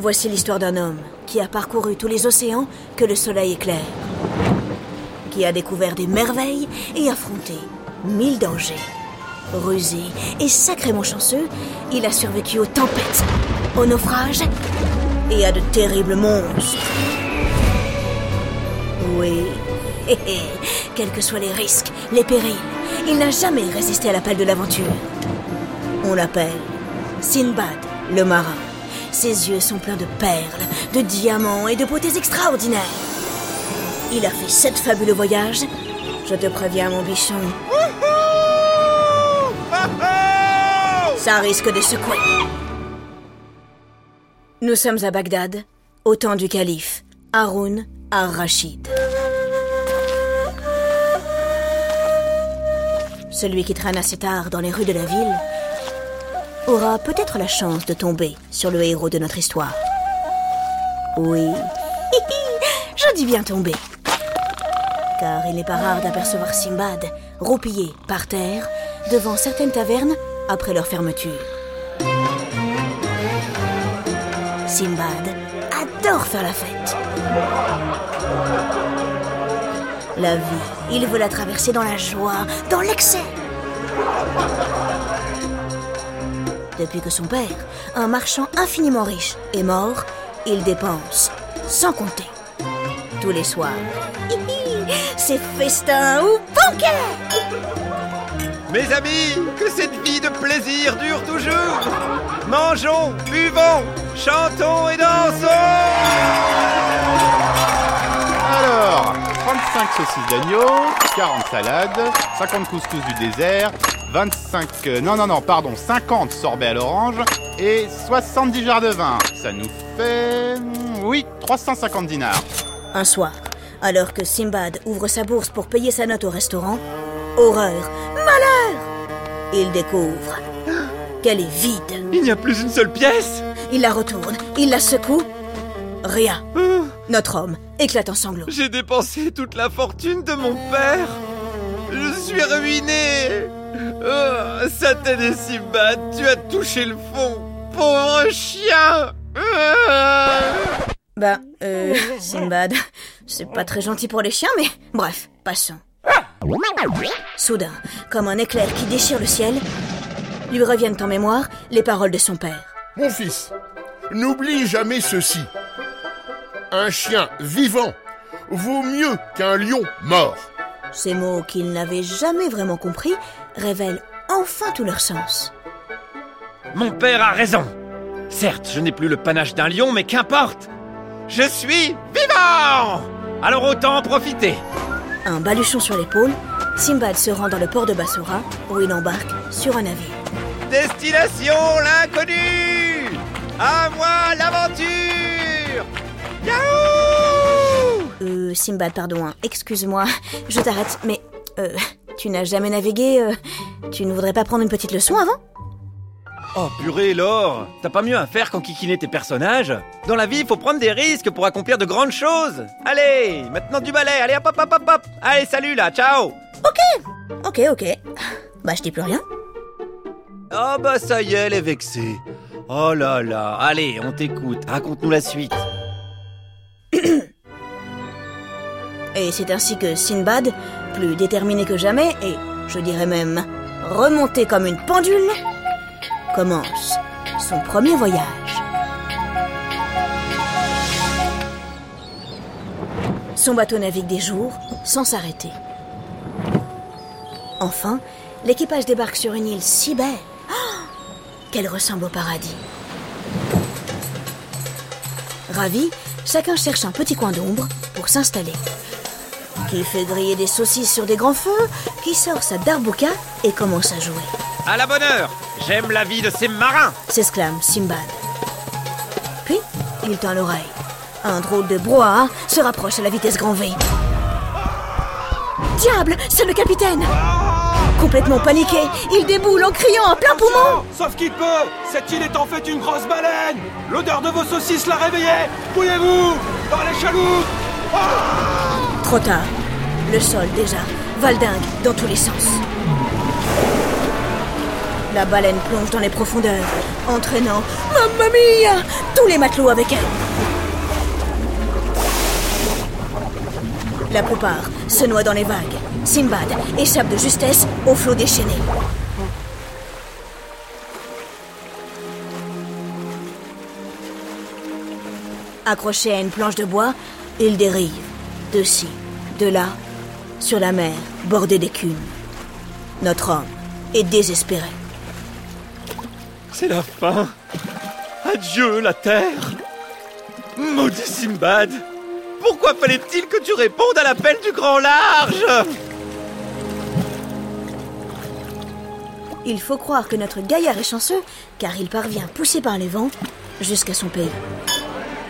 Voici l'histoire d'un homme qui a parcouru tous les océans que le soleil éclaire, qui a découvert des merveilles et affronté mille dangers. Rusé et sacrément chanceux, il a survécu aux tempêtes, aux naufrages et à de terribles monstres. Oui, quels que soient les risques, les périls, il n'a jamais résisté à l'appel de l'aventure. On l'appelle Sinbad, le marin. Ses yeux sont pleins de perles, de diamants et de beautés extraordinaires. Il a fait sept fabuleux voyages. Je te préviens, mon bichon, ça risque de secouer. Nous sommes à Bagdad, au temps du calife Haroun ar-Rachid. Celui qui traîne assez tard dans les rues de la ville aura peut-être la chance de tomber sur le héros de notre histoire. Oui, je dis bien tomber. Car il n'est pas rare d'apercevoir Simbad roupillé par terre devant certaines tavernes après leur fermeture. Simbad adore faire la fête. La vie, il veut la traverser dans la joie, dans l'excès. Depuis que son père, un marchand infiniment riche, est mort, il dépense sans compter. Tous les soirs, c'est festin ou banquet! Mes amis, que cette vie de plaisir dure toujours. Mangeons, buvons, chantons et dansons. Alors, 35 saucisses d'agneau, 40 salades, 50 couscous du désert, 25... euh, non, non, non, pardon, 50 sorbets à l'orange et 70 jarres de vin. Ça nous fait... Oui, 350 dinars. Un soir, alors que Simbad ouvre sa bourse pour payer sa note au restaurant, horreur, malheur Il découvre qu'elle est vide. Il n'y a plus une seule pièce Il la retourne, il la secoue. Rien. Notre homme éclate en sanglots. J'ai dépensé toute la fortune de mon père Je suis ruiné oh, Simbad, tu as touché le fond Pauvre chien Bah, euh, Simbad, c'est pas très gentil pour les chiens, mais bref, passons. Soudain, comme un éclair qui déchire le ciel, lui reviennent en mémoire les paroles de son père. Mon fils, n'oublie jamais ceci. Un chien vivant vaut mieux qu'un lion mort. Ces mots qu'il n'avait jamais vraiment compris révèlent enfin tout leur sens. Mon père a raison Certes, je n'ai plus le panache d'un lion, mais qu'importe Je suis vivant Alors autant en profiter Un baluchon sur l'épaule, Simbad se rend dans le port de Bassora, où il embarque sur un navire. Destination l'inconnu À moi l'aventure Yahoo Euh, Simbad, pardon, hein, excuse-moi, je t'arrête, mais euh, tu n'as jamais navigué, euh, tu ne voudrais pas prendre une petite leçon avant? Oh purée Laure. T'as pas mieux à faire qu'en kikiner tes personnages? Dans la vie, il faut prendre des risques pour accomplir de grandes choses. Allez Maintenant du balai. Allez hop hop hop hop hop. Allez salut là. Ciao. Ok, ok. Bah, je dis plus rien. Oh bah ça y est, elle est vexée. Oh là là. Allez, on t'écoute, raconte-nous la suite Et c'est ainsi que Sinbad, plus déterminé que jamais, et je dirais même remonté comme une pendule, commence son premier voyage. Son bateau navigue des jours sans s'arrêter. Enfin, l'équipage débarque sur une île si belle ah, qu'elle ressemble au paradis. Ravi, chacun cherche un petit coin d'ombre pour s'installer. Qui fait griller des saucisses sur des grands feux, qui sort sa darbouka et commence à jouer. À la bonne heure J'aime la vie de ces marins s'exclame Simbad. Puis, il tend l'oreille. Un drôle de brouhaha se rapproche à la vitesse grand V. Diable, c'est le capitaine Complètement paniqué, il déboule en criant à plein poumon Sauf qu'il peut Cette île est en fait une grosse baleine L'odeur de vos saucisses l'a réveillé Bouillez-vous Dans les chaloupes Trop tard. Le sol, déjà, valdingue dans tous les sens. La baleine plonge dans les profondeurs, entraînant, mamma mia, tous les matelots avec elle. La plupart se noient dans les vagues. Simbad échappe de justesse au flot déchaîné. Accroché à une planche de bois, il dérive, de ci, de là, sur la mer, bordée d'écume. Notre homme est désespéré. C'est la fin. Adieu la terre. Maudit Simbad. Pourquoi fallait-il que tu répondes à l'appel du grand large? Il faut croire que notre gaillard est chanceux, car il parvient, poussé par les vents, jusqu'à son pays.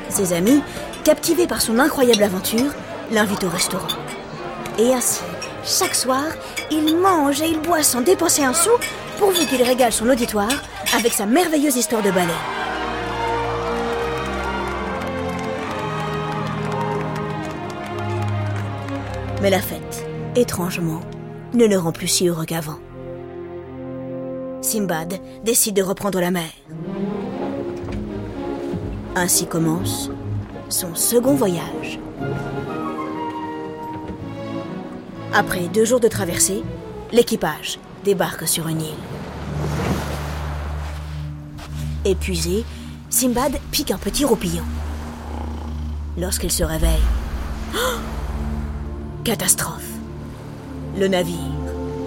Ses amis, captivés par son incroyable aventure, l'invitent au restaurant. Et ainsi, chaque soir, il mange et il boit sans dépenser un sou, pourvu qu'il régale son auditoire avec sa merveilleuse histoire de ballet. Mais la fête, étrangement, ne le rend plus si heureux qu'avant. Simbad décide de reprendre la mer. Ainsi commence son second voyage. Après deux jours de traversée, l'équipage débarque sur une île. Épuisé, Simbad pique un petit roupillon. Lorsqu'il se réveille, catastrophe. Le navire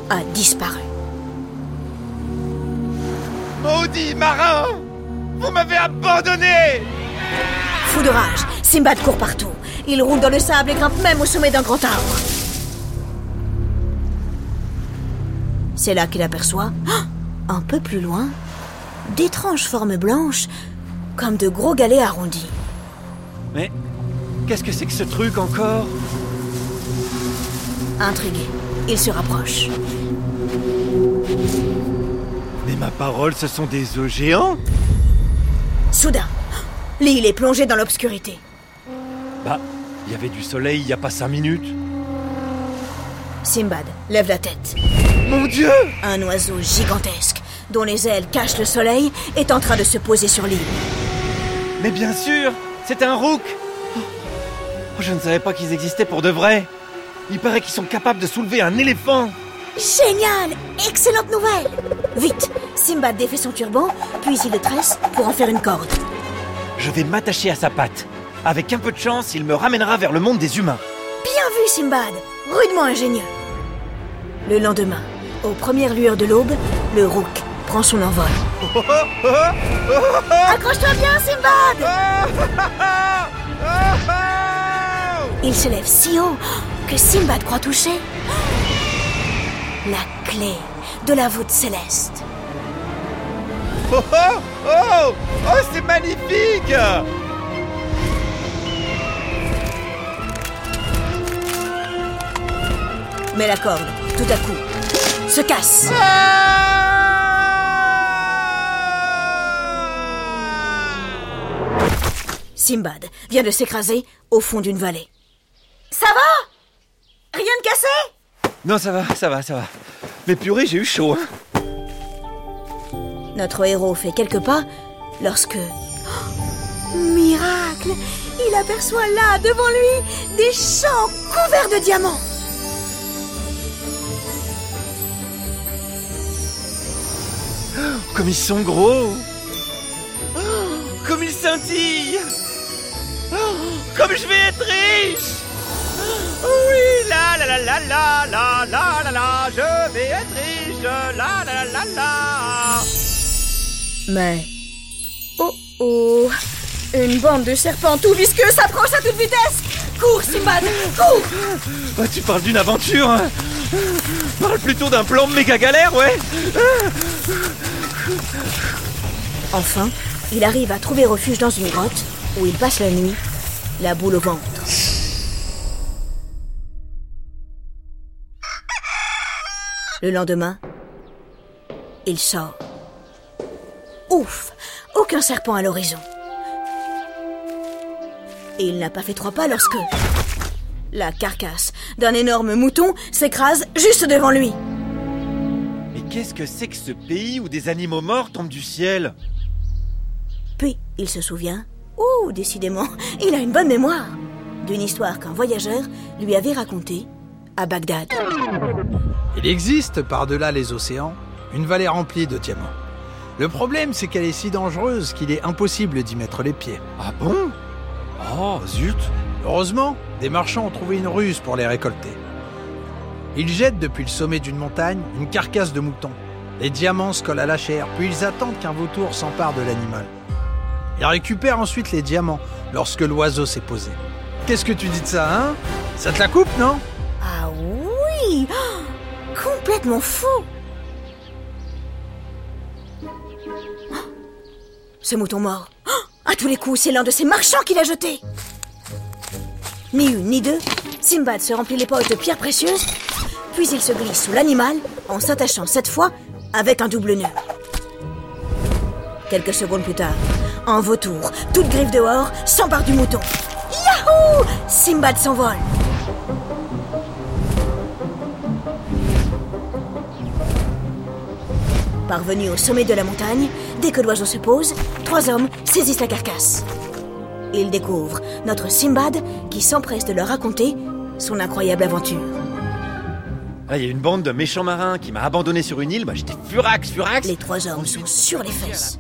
a disparu. Maudit marin Vous m'avez abandonné Fou de rage, Simbad court partout. Il roule dans le sable et grimpe même au sommet d'un grand arbre. C'est là qu'il aperçoit, un peu plus loin, d'étranges formes blanches, comme de gros galets arrondis. Mais qu'est-ce que c'est que ce truc encore? Intrigué, il se rapproche. Mais ma parole, ce sont des œufs géants Soudain, l'île est plongée dans l'obscurité. Bah, il y avait du soleil il y a pas cinq minutes. Simbad lève la tête. Mon Dieu Un oiseau gigantesque, dont les ailes cachent le soleil, est en train de se poser sur l'île. Mais bien sûr C'est un rook Oh, Je ne savais pas qu'ils existaient pour de vrai Il paraît qu'ils sont capables de soulever un éléphant Génial Excellente nouvelle Vite Simbad défait son turban, puis il le tresse pour en faire une corde. Je vais m'attacher à sa patte. Avec un peu de chance, il me ramènera vers le monde des humains. Bien vu, Simbad Rudement ingénieux. Le lendemain, aux premières lueurs de l'aube, le rook prend son envol. Accroche-toi bien, Simbad Il se lève si haut que Simbad croit toucher la clé de la voûte céleste. Oh oh Oh Oh, c'est magnifique Mais la corde, tout à coup, se casse. Simbad vient de s'écraser au fond d'une vallée. Ça va? Rien de cassé? Non, ça va, ça va, ça va. Mais purée, j'ai eu chaud. hein. Notre héros fait quelques pas lorsque... Oh, miracle Il aperçoit là, devant lui, des champs couverts de diamants Comme ils sont gros Oh, Comme ils scintillent Oh, Comme je vais être riche Oh Oui, la la la la la la la la la, je vais être riche, la la la la la Mais... Oh oh. Une bande de serpents tout visqueux s'approche à toute vitesse. Cours, Simbad Cours. Ah, Tu parles d'une aventure hein. Parle plutôt d'un plan méga galère, ouais. Enfin, il arrive à trouver refuge dans une grotte où il passe la nuit, la boule au ventre. Le lendemain, il sort. Ouf Aucun serpent à l'horizon. Et il n'a pas fait trois pas lorsque... La carcasse d'un énorme mouton s'écrase juste devant lui. Mais Qu'est-ce que c'est que ce pays où des animaux morts tombent du ciel? Puis, il se souvient, ouh, décidément, il a une bonne mémoire, d'une histoire qu'un voyageur lui avait racontée à Bagdad. Il existe, par-delà les océans, une vallée remplie de diamants. Le problème, c'est qu'elle est si dangereuse qu'il est impossible d'y mettre les pieds. Ah bon? Oh, zut Heureusement, des marchands ont trouvé une ruse pour les récolter. Ils jettent depuis le sommet d'une montagne une carcasse de mouton. Les diamants se collent à la chair, puis ils attendent qu'un vautour s'empare de l'animal. Ils récupèrent ensuite les diamants lorsque l'oiseau s'est posé. Qu'est-ce que tu dis de ça, hein? Ça te la coupe, non? Ah oui Oh, Complètement fou Mouton mort, Oh, à tous les coups, c'est l'un de ces marchands qui l'a jeté Ni une ni deux, Simbad se remplit les poches de pierres précieuses, puis il se glisse sous l'animal en s'attachant cette fois avec un double nœud. Quelques secondes plus tard, un vautour, toute griffe dehors, s'empare du mouton. Yahoo Simbad s'envole. Parvenu au sommet de la montagne, dès que l'oiseau se pose, trois hommes saisissent la carcasse. Ils découvrent notre Simbad qui s'empresse de leur raconter son incroyable aventure. Ah, il y a une bande de méchants marins qui m'a abandonné sur une île, bah j'étais furax, furax Les trois hommes sont sur les fesses.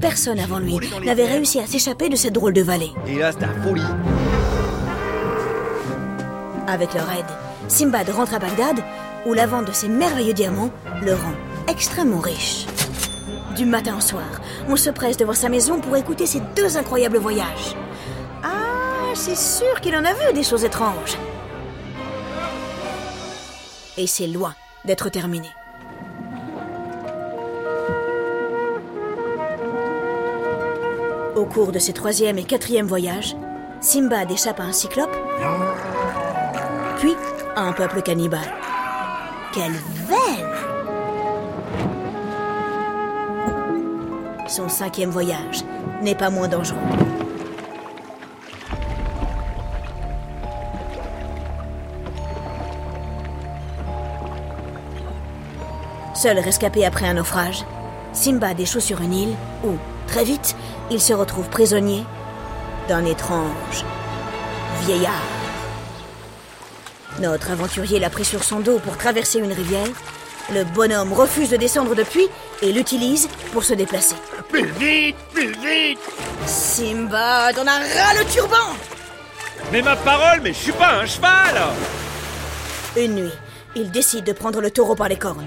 Personne avant lui n'avait réussi à s'échapper de cette drôle de vallée. Et là, c'était la folie. Avec leur aide, Simbad rentre à Bagdad, où la vente de ces merveilleux diamants le rend extrêmement riche. Du matin au soir, on se presse devant sa maison pour écouter ces deux incroyables voyages. Ah, c'est sûr qu'il en a vu des choses étranges. Et c'est loin d'être terminé. Au cours de ses troisième et quatrième voyages, Simbad échappe à un cyclope, puis à un peuple cannibale. Quelle veine Son cinquième voyage n'est pas moins dangereux. Seul rescapé après un naufrage, Simbad échoue sur une île où, très vite, il se retrouve prisonnier d'un étrange vieillard. Notre aventurier l'a pris sur son dos pour traverser une rivière. Le bonhomme refuse de descendre depuis et l'utilise pour se déplacer. Plus vite, plus vite Simbad, on a ras le turban Mais ma parole, mais je suis pas un cheval Une nuit, il décide de prendre le taureau par les cornes.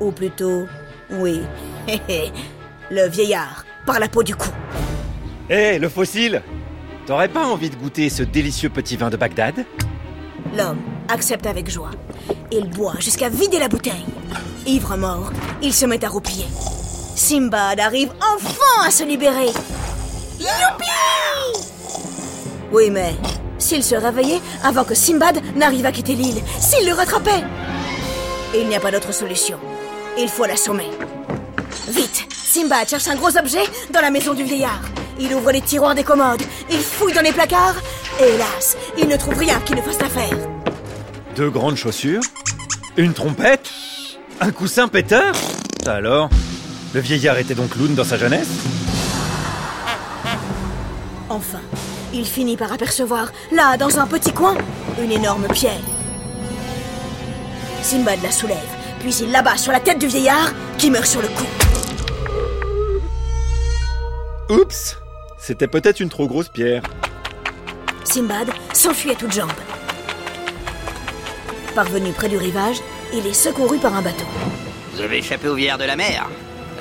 Ou plutôt, oui, hé, hé, le vieillard par la peau du cou. Hé, le fossile T'aurais pas envie de goûter ce délicieux petit vin de Bagdad? L'homme accepte avec joie. Il boit jusqu'à vider la bouteille. Ivre mort, il se met à roupiller. Simbad arrive enfin à se libérer. Youpi Oui, mais s'il se réveillait avant que Simbad n'arrive à quitter l'île, s'il le rattrapait Il n'y a pas d'autre solution. Il faut l'assommer. Vite Simbad cherche un gros objet dans la maison du vieillard. Il ouvre les tiroirs des commodes, il fouille dans les placards, et hélas, il ne trouve rien qui ne fasse l'affaire. Deux grandes chaussures Une trompette Un coussin péteur alors Le vieillard était donc clown dans sa jeunesse Enfin, il finit par apercevoir, là, dans un petit coin, une énorme pierre. Simbad la soulève, puis il l'abat sur la tête du vieillard, qui meurt sur le coup. Oups C'était peut-être une trop grosse pierre. Simbad s'enfuit à toutes jambes. Parvenu près du rivage, il est secouru par un bateau. Vous avez échappé au vieillard de la mer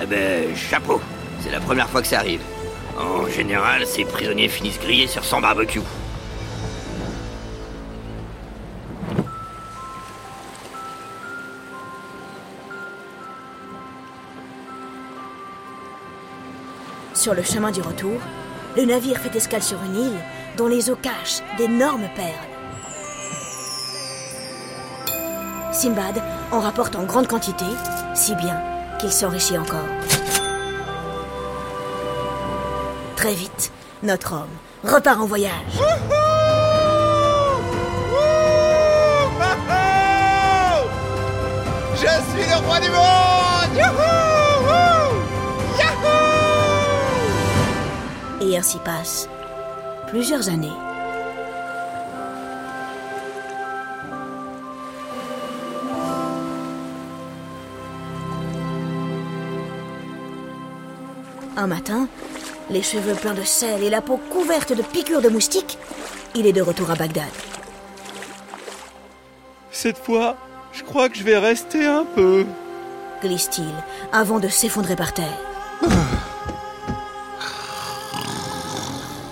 Eh ben, chapeau. C'est la première fois que ça arrive. En général, ces prisonniers finissent grillés sur son barbecue. Sur le chemin du retour, le navire fait escale sur une île dont les eaux cachent d'énormes perles. Simbad en rapporte en grande quantité, si bien qu'il s'enrichit encore. Très vite, notre homme repart en voyage. Je suis le roi du monde Yahoo Et ainsi passent plusieurs années. Un matin, les cheveux pleins de sel et la peau couverte de piqûres de moustiques, il est de retour à Bagdad. Cette fois, je crois que je vais rester un peu. glisse-t-il, avant de s'effondrer par terre.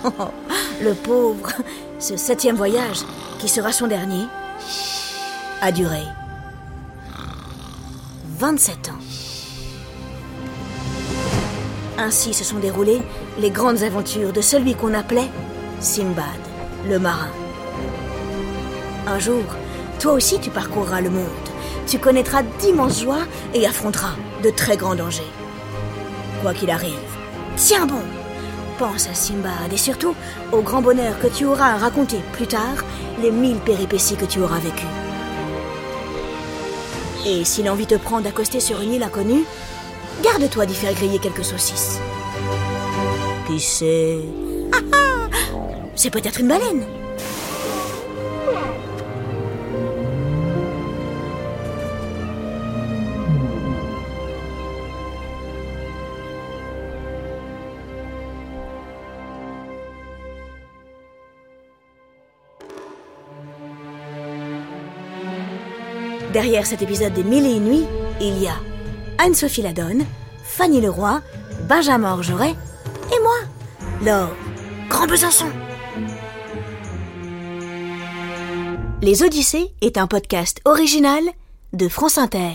Oh, le pauvre, ce septième voyage, qui sera son dernier, a duré 27 ans. Ainsi se sont déroulées les grandes aventures de celui qu'on appelait Simbad, le marin. Un jour, toi aussi tu parcourras le monde. Tu connaîtras d'immenses joies et affronteras de très grands dangers. Quoi qu'il arrive, tiens bon Pense à Simbad et surtout au grand bonheur que tu auras à raconter plus tard les mille péripéties que tu auras vécues. Et si l'envie te prend d'accoster sur une île inconnue, garde-toi d'y faire griller quelques saucisses. Qui sait Ah ah C'est peut-être une baleine Derrière cet épisode des Mille et une nuits, il y a Anne-Sophie Ladonne, Fanny Leroy, Benjamin Orgeret et moi, Laure Grand Besançon. Les Odyssées est un podcast original de France Inter.